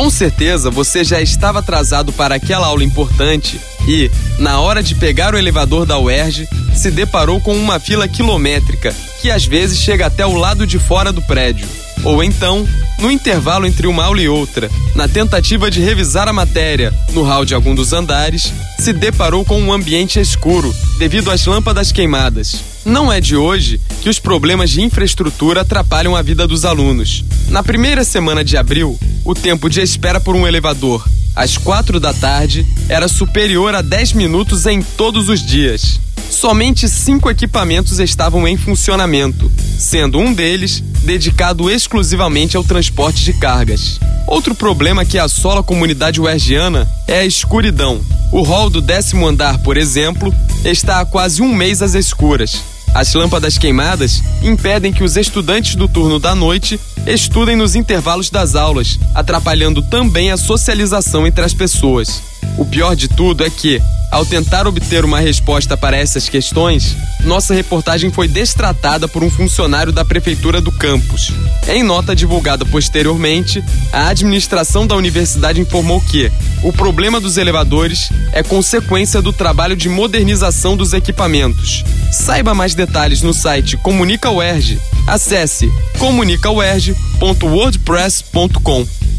Com certeza você já estava atrasado para aquela aula importante e, na hora de pegar o elevador da UERJ, se deparou com uma fila quilométrica que às vezes chega até o lado de fora do prédio. Ou então, no intervalo entre uma aula e outra, na tentativa de revisar a matéria no hall de algum dos andares, se deparou com um ambiente escuro devido às lâmpadas queimadas. Não é de hoje que os problemas de infraestrutura atrapalham a vida dos alunos. Na primeira semana de abril, o tempo de espera por um elevador às quatro da tarde era superior a 10 minutos em todos os dias. Somente cinco equipamentos estavam em funcionamento, sendo um deles dedicado exclusivamente ao transporte de cargas. Outro problema que assola a comunidade uergiana é a escuridão. O hall do décimo andar, por exemplo, está há quase um mês às escuras. As lâmpadas queimadas impedem que os estudantes do turno da noite estudem nos intervalos das aulas, atrapalhando também a socialização entre as pessoas. O pior de tudo é que, ao tentar obter uma resposta para essas questões, nossa reportagem foi destratada por um funcionário da prefeitura do campus. Em nota divulgada posteriormente, a administração da universidade informou que o problema dos elevadores é consequência do trabalho de modernização dos equipamentos. Saiba mais detalhes no site Comunica UERJ. Acesse comunicauerj.wordpress.com.